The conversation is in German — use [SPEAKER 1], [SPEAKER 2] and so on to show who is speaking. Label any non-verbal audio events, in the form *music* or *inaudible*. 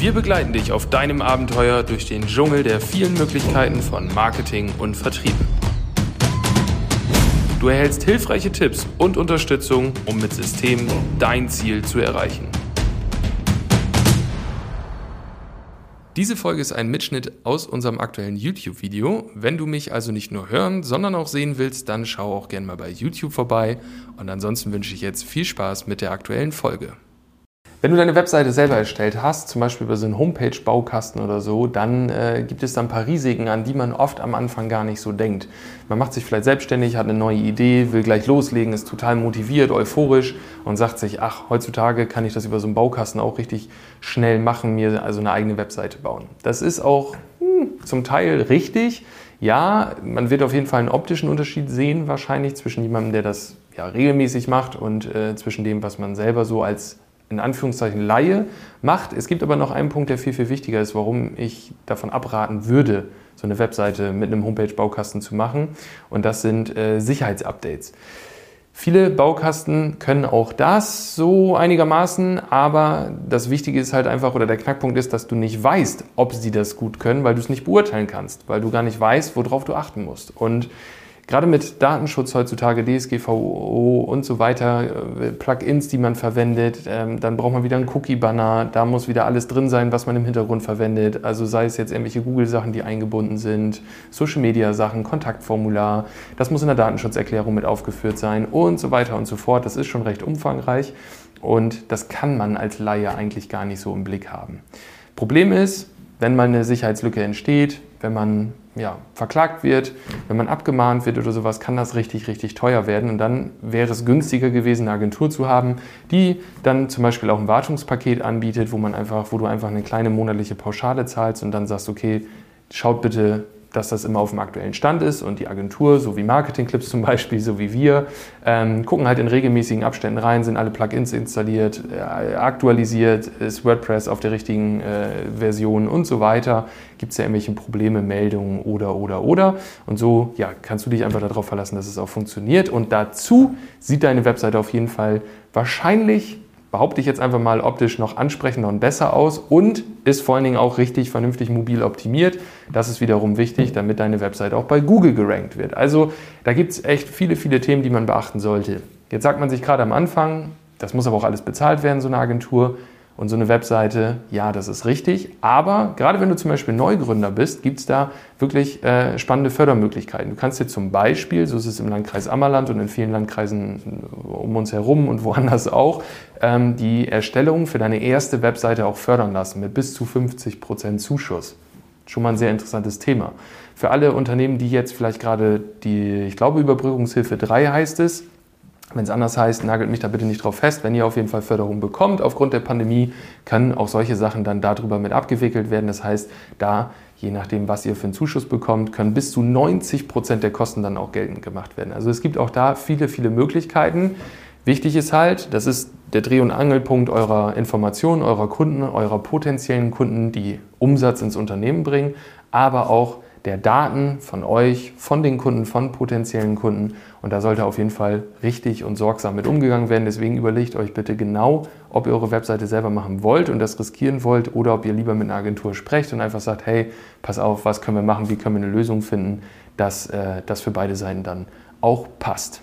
[SPEAKER 1] Wir begleiten dich auf deinem Abenteuer durch den Dschungel der vielen Möglichkeiten von Marketing und Vertrieb. Du erhältst hilfreiche Tipps und Unterstützung, um mit Systemen dein Ziel zu erreichen. Diese Folge ist ein Mitschnitt aus unserem aktuellen YouTube-Video. Wenn du mich also nicht nur hören, sondern auch sehen willst, dann schau auch gerne mal bei YouTube vorbei. Und ansonsten wünsche ich jetzt viel Spaß mit der aktuellen Folge. Wenn du deine Webseite selber erstellt hast, zum Beispiel über so einen Homepage-Baukasten oder so, dann äh, gibt es da ein paar Risiken, an die man oft am Anfang gar nicht so denkt. Man macht sich vielleicht selbstständig, hat eine neue Idee, will gleich loslegen, ist total motiviert, euphorisch und sagt sich, ach, heutzutage kann ich das über so einen Baukasten auch richtig schnell machen, mir also eine eigene Webseite bauen. Das ist auch hm, zum Teil richtig. Ja, man wird auf jeden Fall einen optischen Unterschied sehen, wahrscheinlich zwischen jemandem, der das ja, regelmäßig macht und äh, zwischen dem, was man selber so als in Anführungszeichen Laie macht. Es gibt aber noch einen Punkt, der viel, viel wichtiger ist, warum ich davon abraten würde, so eine Webseite mit einem Homepage-Baukasten zu machen. Und das sind äh, Sicherheitsupdates. Viele Baukasten können auch das so einigermaßen, aber das Wichtige ist halt einfach, oder der Knackpunkt ist, dass du nicht weißt, ob sie das gut können, weil du es nicht beurteilen kannst, weil du gar nicht weißt, worauf du achten musst. Und Gerade mit Datenschutz heutzutage, DSGVO und so weiter, äh, Plugins, die man verwendet, ähm, dann braucht man wieder einen Cookie-Banner, da muss wieder alles drin sein, was man im Hintergrund verwendet. Also sei es jetzt irgendwelche Google-Sachen, die eingebunden sind, Social-Media-Sachen, Kontaktformular, das muss in der Datenschutzerklärung mit aufgeführt sein und so weiter und so fort. Das ist schon recht umfangreich und das kann man als Laie eigentlich gar nicht so im Blick haben. Problem ist, wenn mal eine Sicherheitslücke entsteht, wenn man ja, verklagt wird, wenn man abgemahnt wird oder sowas, kann das richtig, richtig teuer werden. Und dann wäre es günstiger gewesen, eine Agentur zu haben, die dann zum Beispiel auch ein Wartungspaket anbietet, wo man einfach, wo du einfach eine kleine monatliche Pauschale zahlst und dann sagst, okay, schaut bitte dass das immer auf dem aktuellen Stand ist und die Agentur, so wie Marketingclips zum Beispiel, so wie wir, ähm, gucken halt in regelmäßigen Abständen rein, sind alle Plugins installiert, äh, aktualisiert, ist WordPress auf der richtigen äh, Version und so weiter. Gibt es ja irgendwelche Probleme, Meldungen oder, oder, oder. Und so ja, kannst du dich einfach darauf verlassen, dass es auch funktioniert. Und dazu sieht deine Webseite auf jeden Fall wahrscheinlich behaupte ich jetzt einfach mal, optisch noch ansprechender und besser aus und ist vor allen Dingen auch richtig vernünftig mobil optimiert. Das ist wiederum wichtig, damit deine Website auch bei Google gerankt wird. Also da gibt es echt viele, viele Themen, die man beachten sollte. Jetzt sagt man sich gerade am Anfang, das muss aber auch alles bezahlt werden, so eine Agentur. Und so eine Webseite, ja, das ist richtig. Aber gerade wenn du zum Beispiel Neugründer bist, gibt es da wirklich äh, spannende Fördermöglichkeiten. Du kannst dir zum Beispiel, so ist es im Landkreis Ammerland und in vielen Landkreisen um uns herum und *laughs* woanders auch, ähm, die Erstellung für deine erste Webseite auch fördern lassen mit bis zu 50 Prozent Zuschuss. Schon mal ein sehr interessantes Thema. Für alle Unternehmen, die jetzt vielleicht gerade die, ich glaube, Überbrückungshilfe 3 heißt es, wenn es anders heißt, nagelt mich da bitte nicht drauf fest. Wenn ihr auf jeden Fall Förderung bekommt aufgrund der Pandemie, können auch solche Sachen dann darüber mit abgewickelt werden. Das heißt, da, je nachdem, was ihr für einen Zuschuss bekommt, können bis zu 90 Prozent der Kosten dann auch geltend gemacht werden. Also es gibt auch da viele, viele Möglichkeiten. Wichtig ist halt, das ist der Dreh- und Angelpunkt eurer Informationen, eurer Kunden, eurer potenziellen Kunden, die Umsatz ins Unternehmen bringen, aber auch der Daten von euch, von den Kunden, von potenziellen Kunden. Und da sollte auf jeden Fall richtig und sorgsam mit umgegangen werden. Deswegen überlegt euch bitte genau, ob ihr eure Webseite selber machen wollt und das riskieren wollt oder ob ihr lieber mit einer Agentur sprecht und einfach sagt, hey, pass auf, was können wir machen, wie können wir eine Lösung finden, dass äh, das für beide Seiten dann auch passt.